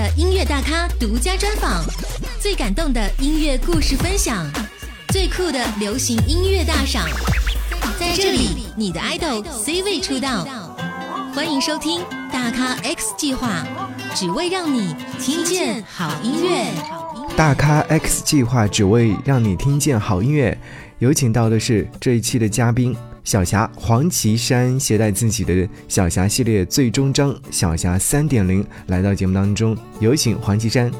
的音乐大咖独家专访，最感动的音乐故事分享，最酷的流行音乐大赏，在这里，你的 idol C 位出道。欢迎收听大咖 X 计划，只为让你听见好音乐。大咖 X 计划只为让你听见好音乐。有请到的是这一期的嘉宾小霞黄绮珊，携带自己的小霞系列最终章小霞三点零来到节目当中。有请黄绮珊。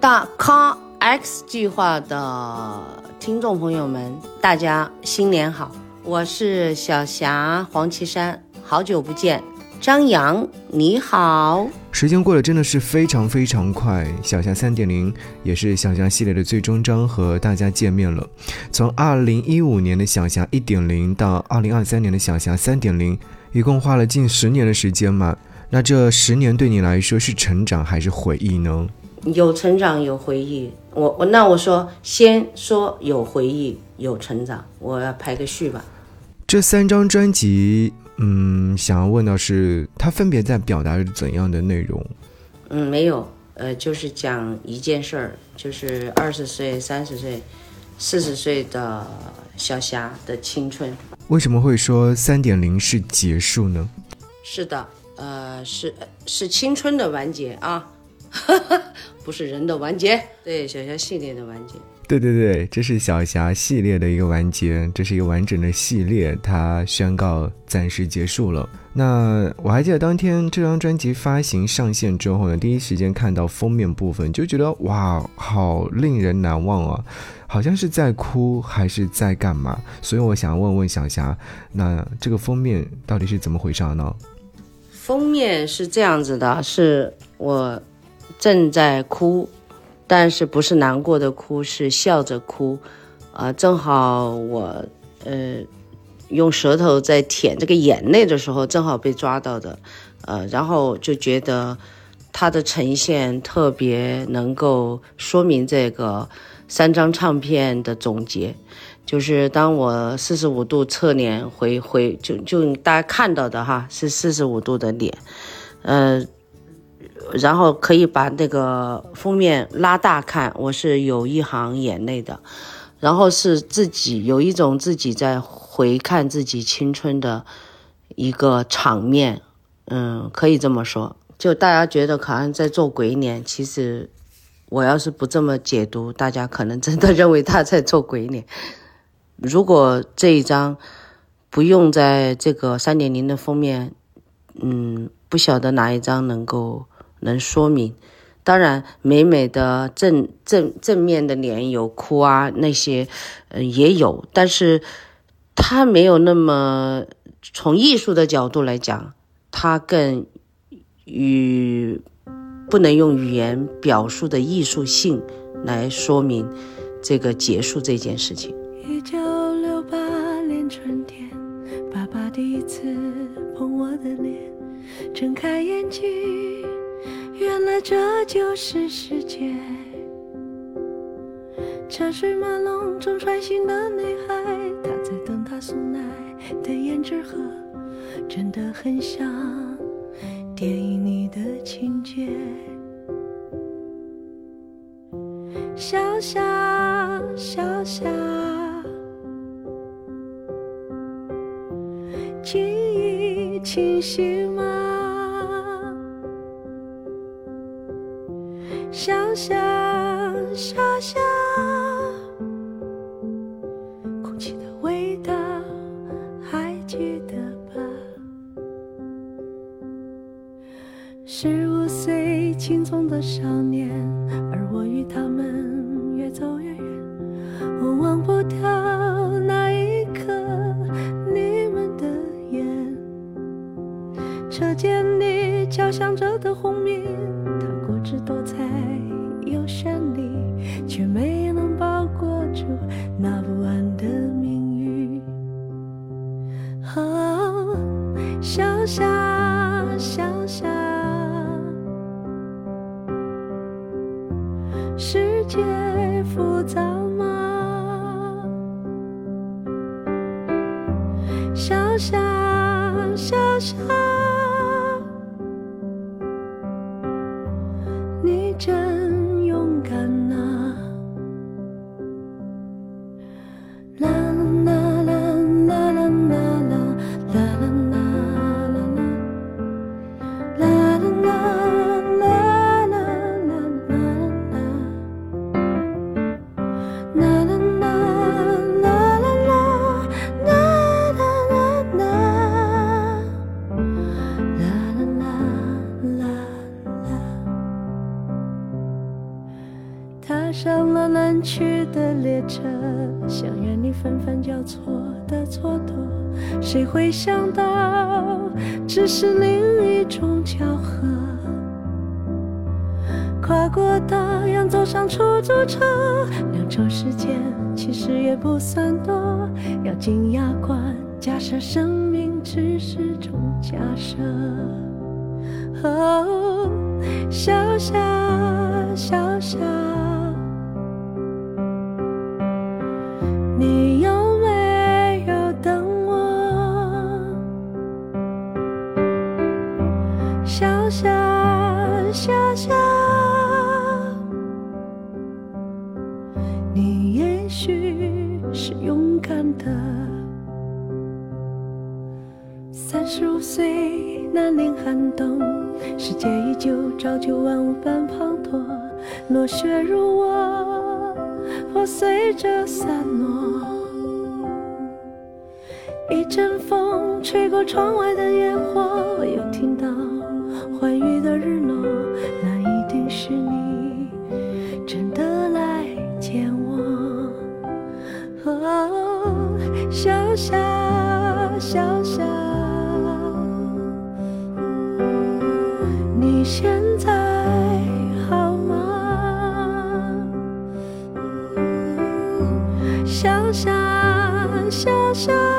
大咖 X 计划的听众朋友们，大家新年好！我是小霞黄绮珊，好久不见。张扬，你好。时间过得真的是非常非常快，小霞三点零也是小霞系列的最终章，和大家见面了。从二零一五年的小霞一点零到二零二三年的小霞三点零，一共花了近十年的时间嘛？那这十年对你来说是成长还是回忆呢？有成长，有回忆。我我那我说先说有回忆，有成长，我要排个序吧。这三张专辑。嗯，想要问的是，它分别在表达着怎样的内容？嗯，没有，呃，就是讲一件事儿，就是二十岁、三十岁、四十岁的小霞的青春。为什么会说三点零是结束呢？是的，呃，是是青春的完结啊，不是人的完结。对，小霞系列的完结。对对对，这是小霞系列的一个完结，这是一个完整的系列，它宣告暂时结束了。那我还记得当天这张专辑发行上线之后呢，第一时间看到封面部分就觉得哇，好令人难忘啊，好像是在哭还是在干嘛？所以我想问问小霞，那这个封面到底是怎么回事呢？封面是这样子的，是我正在哭。但是不是难过的哭，是笑着哭，啊，正好我呃用舌头在舔这个眼泪的时候，正好被抓到的，呃，然后就觉得它的呈现特别能够说明这个三张唱片的总结，就是当我四十五度侧脸回回就就大家看到的哈，是四十五度的脸，呃。然后可以把那个封面拉大看，我是有一行眼泪的，然后是自己有一种自己在回看自己青春的一个场面，嗯，可以这么说。就大家觉得好像在做鬼脸，其实我要是不这么解读，大家可能真的认为他在做鬼脸。如果这一张不用在这个三点零的封面，嗯，不晓得哪一张能够。能说明，当然美美的正正正面的脸有哭啊那些，嗯也有，但是他没有那么从艺术的角度来讲，他更与不能用语言表述的艺术性来说明这个结束这件事情。一九六八年春天，爸爸第一次碰我的脸，睁开眼睛。原来这就是世界，车水马龙中穿行的女孩，她在等他送来的胭脂盒，真的很像电影里的情节。小夏，小夏，记忆清晰吗？小小小小，空气的味道还记得吧？十五岁青葱的少年，而我与他们越走越远。我忘不掉那一刻你们的眼，车间里交响着的轰鸣。是多彩又绚丽，却没能包裹住那不安的命运。哦，小夏，的列车，想愿你纷纷交错的蹉跎，谁会想到只是另一种巧合？跨过大洋，走上出租车，两周时间其实也不算多，咬紧牙关，假设生命只是种假设。哦，小小小小，南岭寒冬，世界依旧朝九晚五般滂沱，落雪如我，破碎着散落。一阵风吹过窗外的烟火，我又听到欢愉的日落，那一定是你真的来见我。哦，小小小小。现在好吗？想想想想。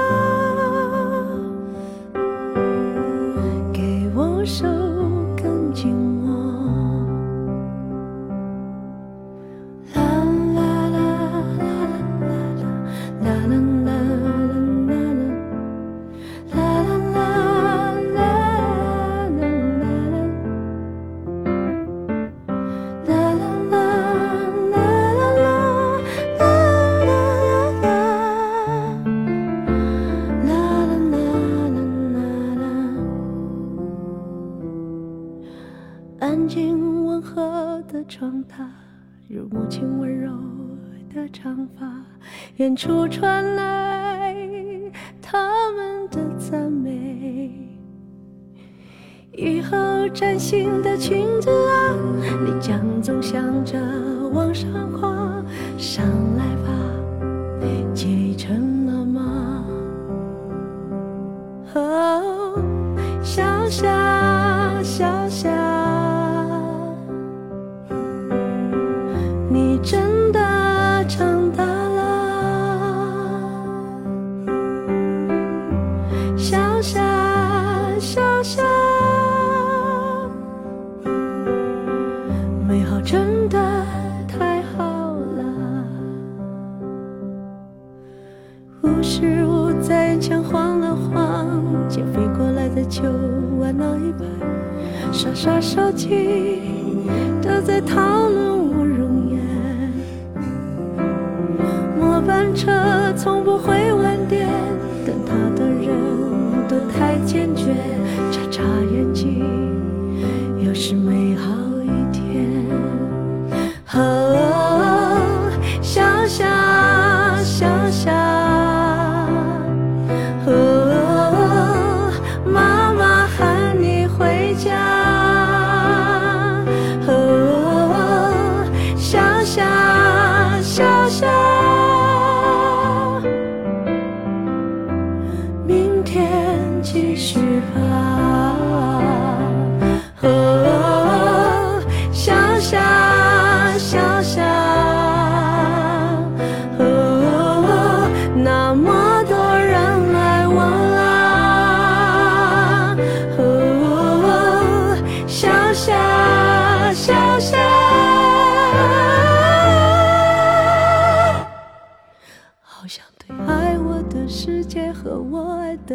如母亲温柔的长发，远处传来他们的赞美。以后崭新的裙子啊，你将总想着往上跨，上来无时无在墙晃了晃，捡飞过来的球玩了一排，刷刷手机都在讨论我容颜。末班车从不会晚点，等他的人都太坚决，眨眨眼睛，又是美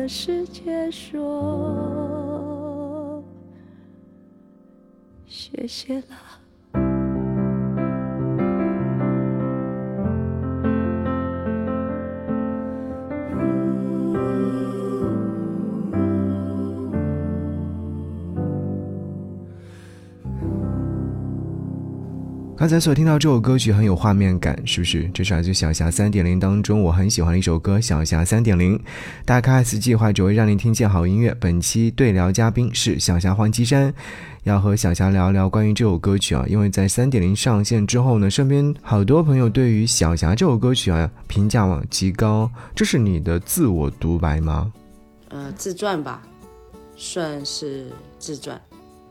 和世界说，谢谢了。刚才所听到这首歌曲很有画面感，是不是？这是来自小霞三点零当中我很喜欢的一首歌《小霞三点零》。大咖 S 计划只为让你听见好音乐。本期对聊嘉宾是小霞黄绮珊，要和小霞聊聊关于这首歌曲啊，因为在三点零上线之后呢，身边好多朋友对于小霞这首歌曲啊评价往极高。这是你的自我独白吗？呃，自传吧，算是自传。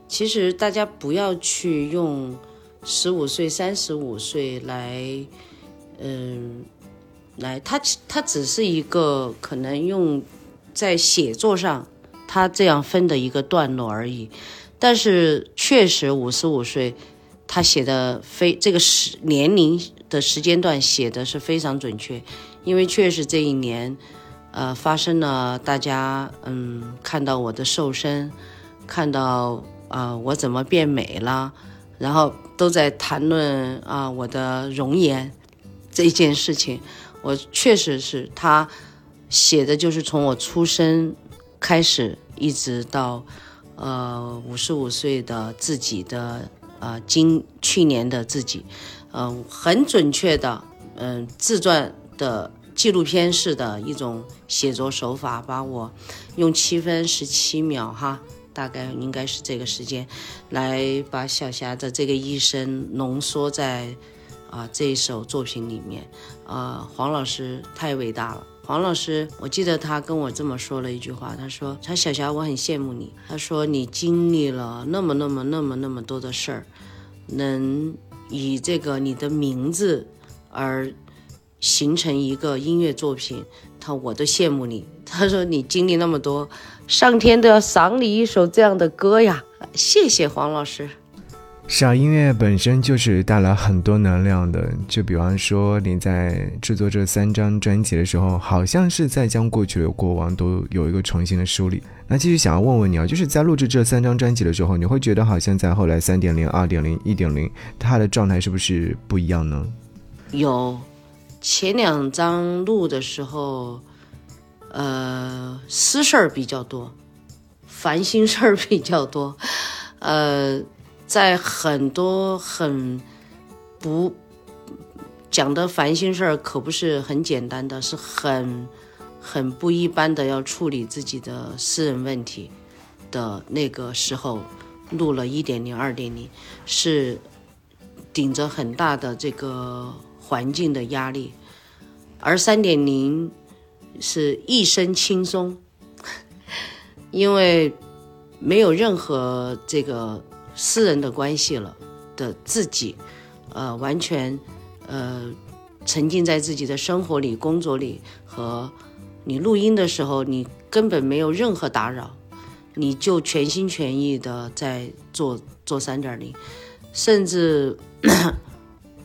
其实大家不要去用。十五岁、三十五岁来，嗯，来，他他只是一个可能用在写作上他这样分的一个段落而已。但是确实五十五岁，他写的非这个时年龄的时间段写的是非常准确，因为确实这一年，呃，发生了大家嗯看到我的瘦身，看到啊我怎么变美了。然后都在谈论啊我的容颜这一件事情，我确实是他写的就是从我出生开始，一直到呃五十五岁的自己的啊今去年的自己，嗯很准确的嗯自传的纪录片式的一种写作手法，把我用七分十七秒哈。大概应该是这个时间，来把小霞的这个一生浓缩在啊这一首作品里面。啊，黄老师太伟大了。黄老师，我记得他跟我这么说了一句话，他说：“他小霞，我很羡慕你。他说你经历了那么那么那么那么多的事儿，能以这个你的名字而形成一个音乐作品，他我都羡慕你。他说你经历那么多。”上天都要赏你一首这样的歌呀！谢谢黄老师。是啊，音乐本身就是带来很多能量的。就比方说，你在制作这三张专辑的时候，好像是在将过去的过往都有一个重新的梳理。那继续想要问问你啊，就是在录制这三张专辑的时候，你会觉得好像在后来三点零、二点零、一点零，它的状态是不是不一样呢？有，前两张录的时候。呃，私事儿比较多，烦心事儿比较多，呃，在很多很不讲的烦心事儿，可不是很简单的，是很很不一般的，要处理自己的私人问题的那个时候，录了一点零、二点零，是顶着很大的这个环境的压力，而三点零。是一身轻松，因为没有任何这个私人的关系了的自己，呃，完全呃沉浸在自己的生活里、工作里，和你录音的时候，你根本没有任何打扰，你就全心全意的在做做三点零，甚至。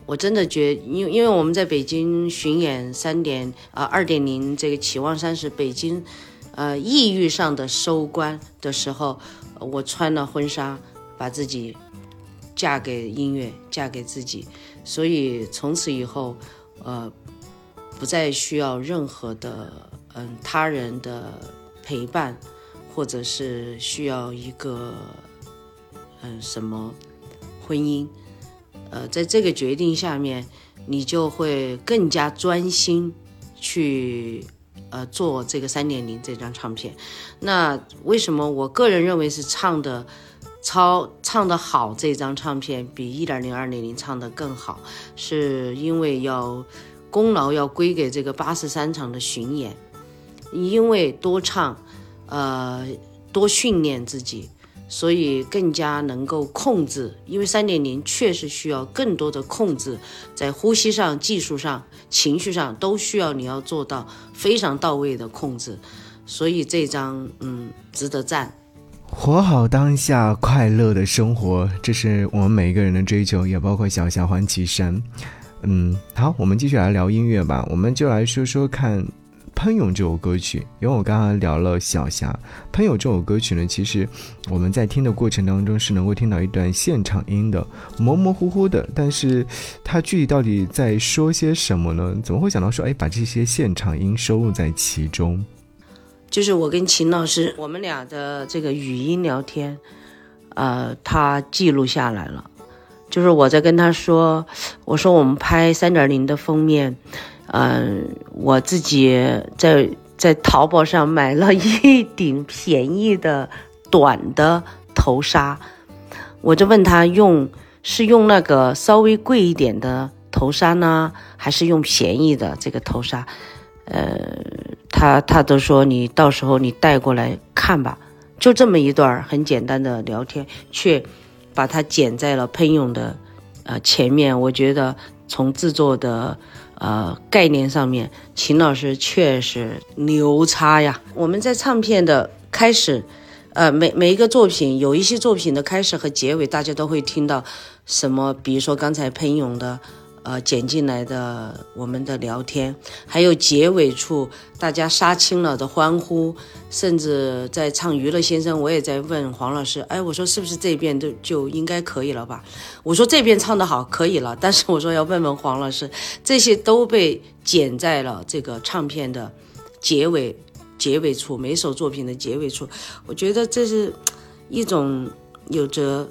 我真的觉，因因为我们在北京巡演三点啊二点零这个《期望山》是北京，呃，意域上的收官的时候，我穿了婚纱，把自己嫁给音乐，嫁给自己，所以从此以后，呃，不再需要任何的嗯他人的陪伴，或者是需要一个嗯什么婚姻。呃，在这个决定下面，你就会更加专心去呃做这个三点零这张唱片。那为什么我个人认为是唱的超唱的好？这张唱片比一点零、二点零唱的更好，是因为要功劳要归给这个八十三场的巡演，因为多唱，呃，多训练自己。所以更加能够控制，因为三点零确实需要更多的控制，在呼吸上、技术上、情绪上都需要你要做到非常到位的控制。所以这张嗯值得赞。活好当下，快乐的生活，这是我们每一个人的追求，也包括小小黄绮珊。嗯，好，我们继续来聊音乐吧，我们就来说说看。喷涌这首歌曲，因为我刚刚聊了小霞。喷涌这首歌曲呢，其实我们在听的过程当中是能够听到一段现场音的，模模糊糊的，但是它具体到底在说些什么呢？怎么会想到说，哎，把这些现场音收录在其中？就是我跟秦老师，我们俩的这个语音聊天，呃，他记录下来了。就是我在跟他说，我说我们拍三点零的封面，嗯，我自己在在淘宝上买了一顶便宜的短的头纱，我就问他用是用那个稍微贵一点的头纱呢，还是用便宜的这个头纱？呃，他他都说你到时候你带过来看吧，就这么一段很简单的聊天，却。把它剪在了喷涌的，呃前面。我觉得从制作的呃概念上面，秦老师确实牛叉呀。我们在唱片的开始，呃每每一个作品，有一些作品的开始和结尾，大家都会听到什么，比如说刚才喷涌的。呃，剪进来的我们的聊天，还有结尾处大家杀青了的欢呼，甚至在唱《娱乐先生》，我也在问黄老师，哎，我说是不是这边都就应该可以了吧？我说这边唱的好，可以了，但是我说要问问黄老师，这些都被剪在了这个唱片的结尾结尾处，每首作品的结尾处，我觉得这是一种有着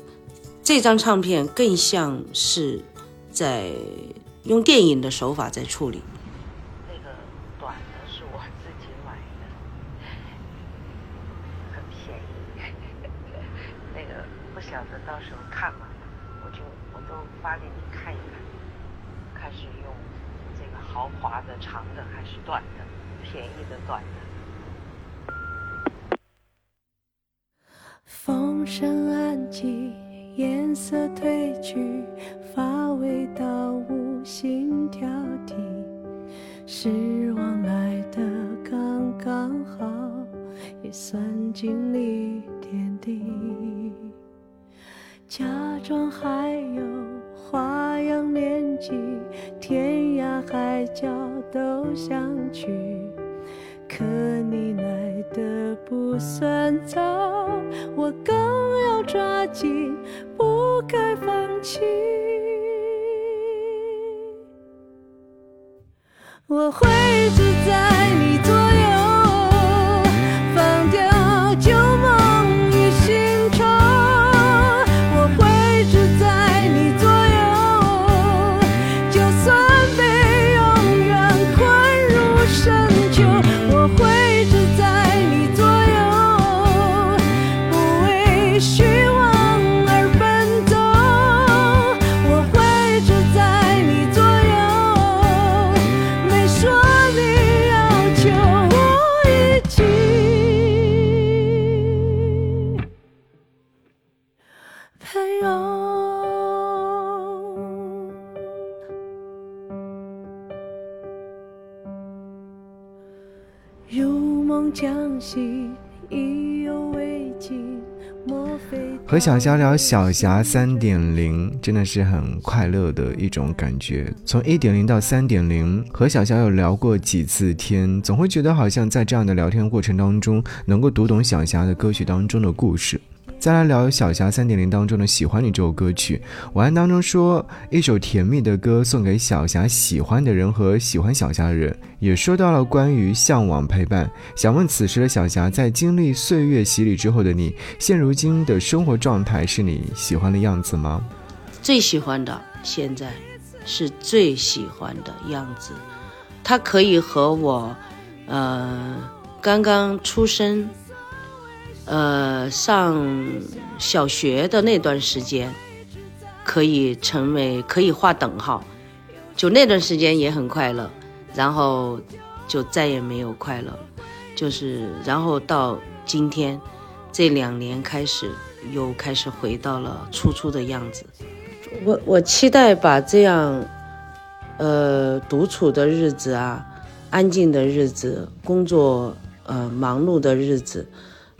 这张唱片更像是。在用电影的手法在处理。那个短的是我自己买的，很便宜。那个不晓得到时候看嘛，我就我都发给你看一看，看是用这个豪华的长的还是短的，便宜的短的。风声安静。颜色褪去，乏味到无心挑剔，失望来的刚刚好，也算经历点滴。假装还有花样年纪，天涯海角都想去。可你来的不算早，我更要抓紧，该放弃。我会一直在你左右。如梦将醒，意犹未尽和小霞聊小霞三点零，真的是很快乐的一种感觉。从一点零到三点零，和小霞有聊过几次天，总会觉得好像在这样的聊天过程当中，能够读懂小霞的歌曲当中的故事。再来聊小霞三点零当中的《喜欢你》这首歌曲，文案当中说一首甜蜜的歌送给小霞喜欢的人和喜欢小霞的人，也说到了关于向往陪伴。想问此时的小霞，在经历岁月洗礼之后的你，现如今的生活状态是你喜欢的样子吗？最喜欢的，现在是最喜欢的样子。它可以和我，呃，刚刚出生。呃，上小学的那段时间，可以成为可以划等号，就那段时间也很快乐，然后就再也没有快乐，就是然后到今天这两年开始又开始回到了初初的样子。我我期待把这样，呃，独处的日子啊，安静的日子，工作呃忙碌的日子。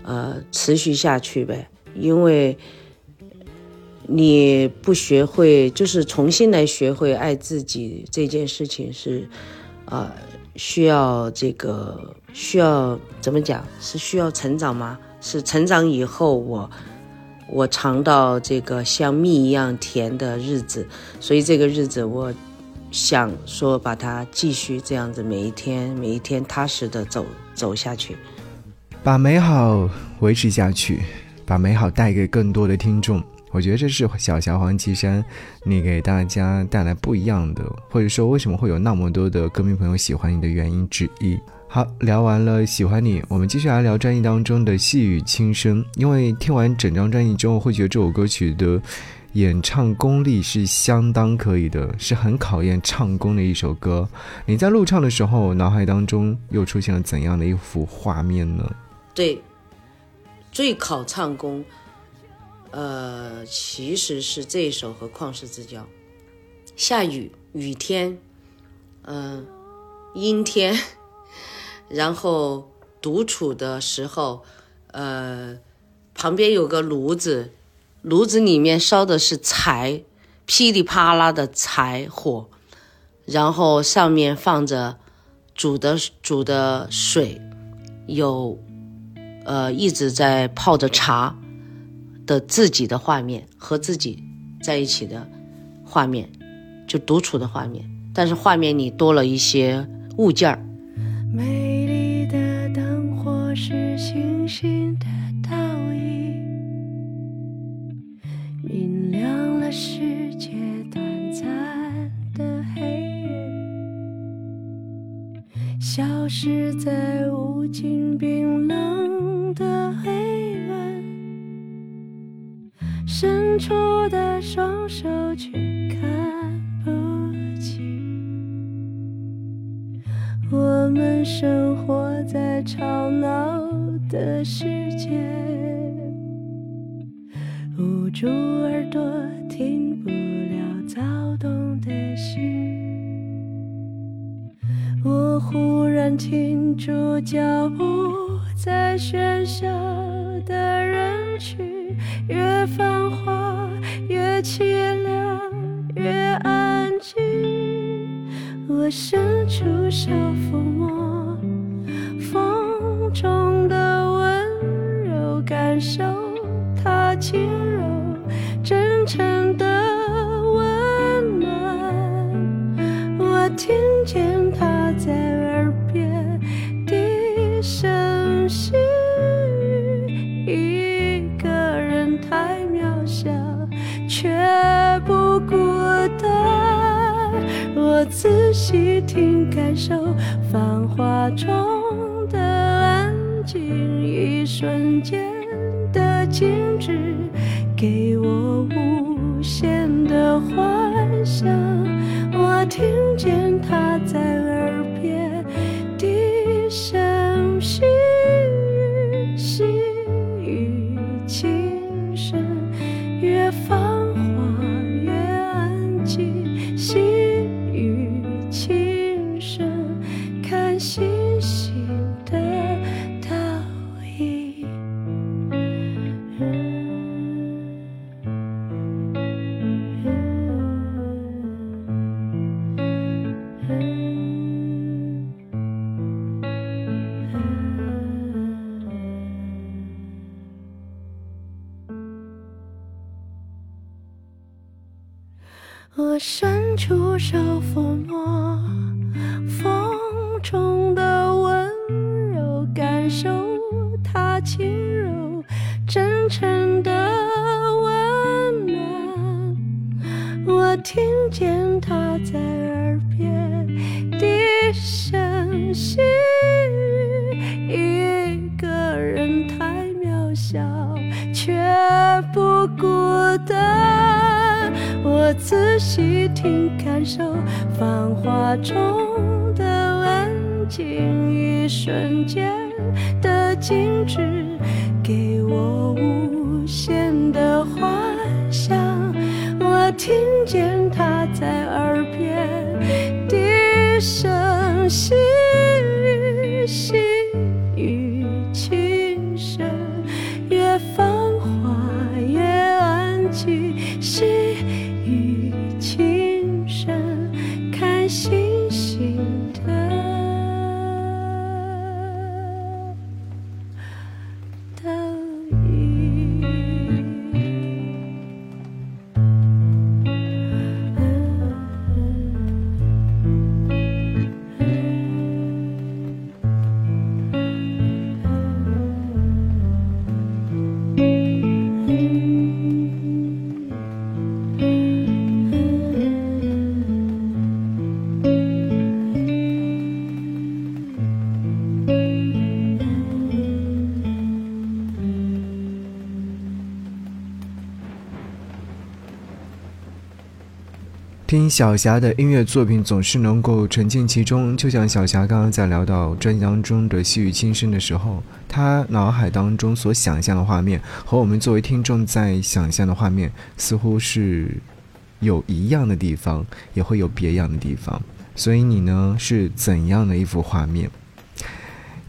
呃，持续下去呗，因为你不学会，就是重新来学会爱自己这件事情是，呃，需要这个需要怎么讲？是需要成长吗？是成长以后，我我尝到这个像蜜一样甜的日子，所以这个日子我想说把它继续这样子，每一天每一天踏实的走走下去。把美好维持下去，把美好带给更多的听众。我觉得这是小霞黄绮珊你给大家带来不一样的，或者说为什么会有那么多的歌迷朋友喜欢你的原因之一。好，聊完了喜欢你，我们继续来聊专辑当中的细雨轻声。因为听完整张专辑之后，会觉得这首歌曲的演唱功力是相当可以的，是很考验唱功的一首歌。你在录唱的时候，脑海当中又出现了怎样的一幅画面呢？对，最考唱功，呃，其实是这一首和《旷世之交》。下雨，雨天，嗯、阴天。然后独处的时候，呃，旁边有个炉子，炉子里面烧的是柴，噼里啪啦的柴火，然后上面放着煮的煮的水，有呃一直在泡着茶的自己的画面和自己在一起的画面，就独处的画面，但是画面里多了一些物件儿。美丽的灯火是星星的倒影，明亮了世界短暂的黑夜，消失在无尽冰冷的黑暗，伸出的双手却看不清。我们生活在吵闹的世界，捂住耳朵听不了躁动的心。我忽然停住脚步，在喧嚣的人群，越繁华越凄凉，越安静。我伸出手抚摸风中的温柔，感受它轻柔真诚的温暖。我听见它在耳边低声细语，一个人太渺小，却不孤单。我仔细听，感受繁华中的安静，一瞬间的静止，给我无限的幻想。我听见它伸出手抚摸风中的温柔，感受它轻柔真诚的温暖。我听见它在耳边低声细语，一个人太渺小，却不孤单。我仔细听，感受繁华中的安静，一瞬间的静止，给我无限的幻想。我听见它在耳边低声细语，细语轻声，越繁华越安静。细听小霞的音乐作品，总是能够沉浸其中。就像小霞刚刚在聊到专辑当中的细雨轻声的时候，她脑海当中所想象的画面和我们作为听众在想象的画面，似乎是有一样的地方，也会有别样的地方。所以你呢，是怎样的一幅画面？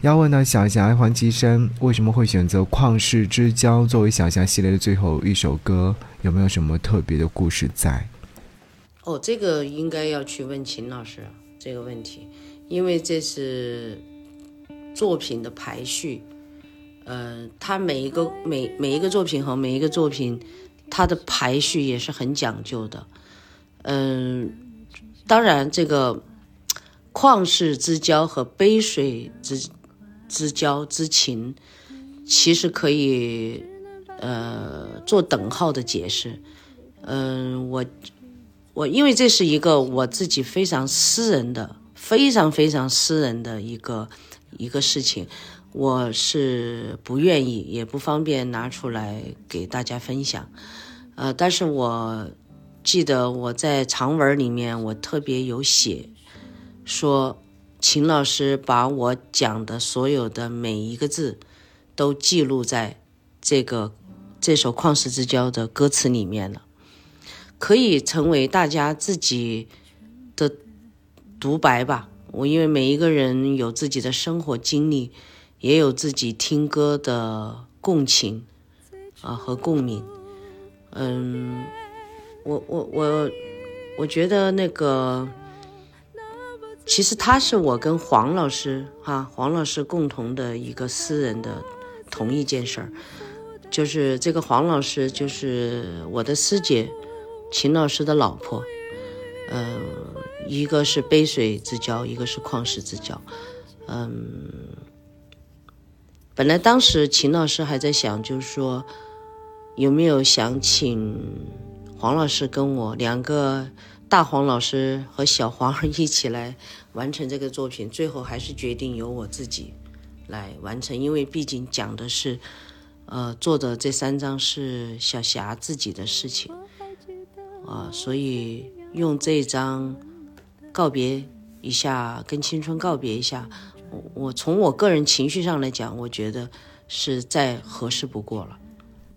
要问到小霞黄绮珊为什么会选择《旷世之交》作为小霞系列的最后一首歌，有没有什么特别的故事在？哦，这个应该要去问秦老师这个问题，因为这是作品的排序。呃，他每一个每每一个作品和每一个作品，它的排序也是很讲究的。嗯，当然，这个旷世之交和杯水之之交之情，其实可以呃做等号的解释。嗯，我。我因为这是一个我自己非常私人的、非常非常私人的一个一个事情，我是不愿意也不方便拿出来给大家分享。呃，但是我记得我在长文里面我特别有写，说秦老师把我讲的所有的每一个字都记录在这个这首《旷世之交》的歌词里面了。可以成为大家自己的独白吧。我因为每一个人有自己的生活经历，也有自己听歌的共情啊和共鸣。嗯，我我我我觉得那个，其实他是我跟黄老师哈黄老师共同的一个私人的同一件事儿，就是这个黄老师就是我的师姐。秦老师的老婆，嗯，一个是杯水之交，一个是旷世之交，嗯，本来当时秦老师还在想，就是说有没有想请黄老师跟我两个大黄老师和小黄一起来完成这个作品，最后还是决定由我自己来完成，因为毕竟讲的是，呃，做的这三张是小霞自己的事情。啊，所以用这张告别一下，跟青春告别一下，我我从我个人情绪上来讲，我觉得是再合适不过了。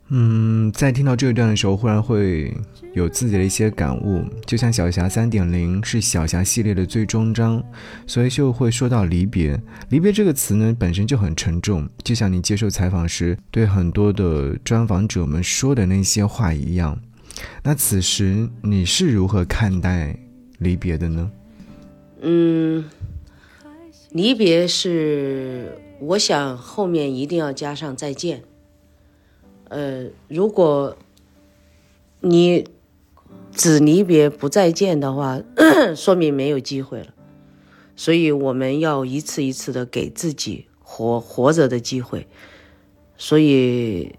嗯，在听到这一段的时候，忽然会有自己的一些感悟，就像小霞三点零是小霞系列的最终章，所以就会说到离别。离别这个词呢，本身就很沉重，就像你接受采访时对很多的专访者们说的那些话一样。那此时你是如何看待离别的呢？嗯，离别是，我想后面一定要加上再见。呃，如果你只离别不再见的话，说明没有机会了。所以我们要一次一次的给自己活活着的机会。所以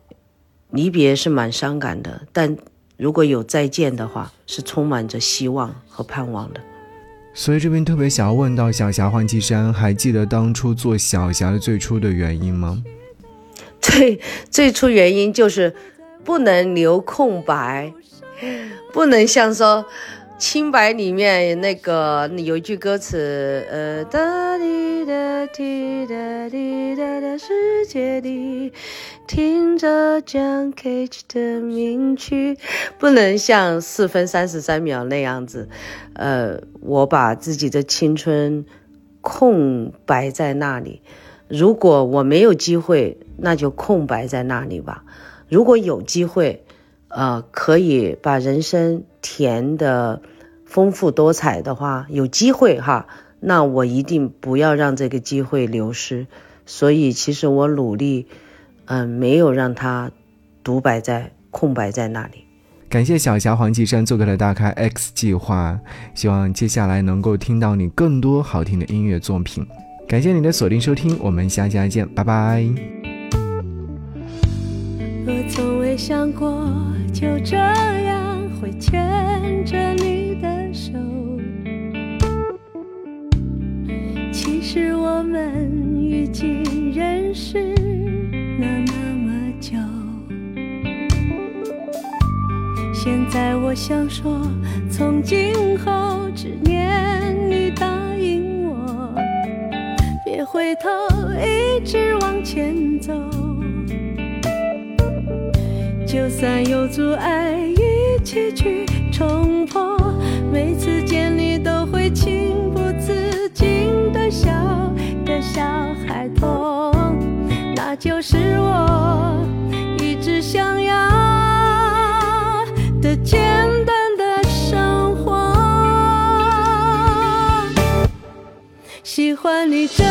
离别是蛮伤感的，但。如果有再见的话，是充满着希望和盼望的。所以这边特别想要问到小霞黄绮珊，还记得当初做小霞的最初的原因吗？最最初原因就是不能留空白，不能像说。清白里面那个有一句歌词，呃，哒滴哒滴哒滴哒哒，世界里听着 John Cage 的名曲，不能像四分三十三秒那样子，呃，我把自己的青春空白在那里。如果我没有机会，那就空白在那里吧。如果有机会，呃，可以把人生。填的丰富多彩的话，有机会哈，那我一定不要让这个机会流失。所以其实我努力，嗯，没有让它独白在空白在那里。感谢小霞黄绮珊做客了大咖 X 计划，希望接下来能够听到你更多好听的音乐作品。感谢你的锁定收听，我们下期再见，拜拜。我从未想过就这样。会牵着你的手，其实我们已经认识在我想说，从今后只念你答应我，别回头，一直往前走。就算有阻碍，一起去冲破。每次见你都会情不自禁的笑，个小孩童，那就是我一直想要简单的生活。喜欢你这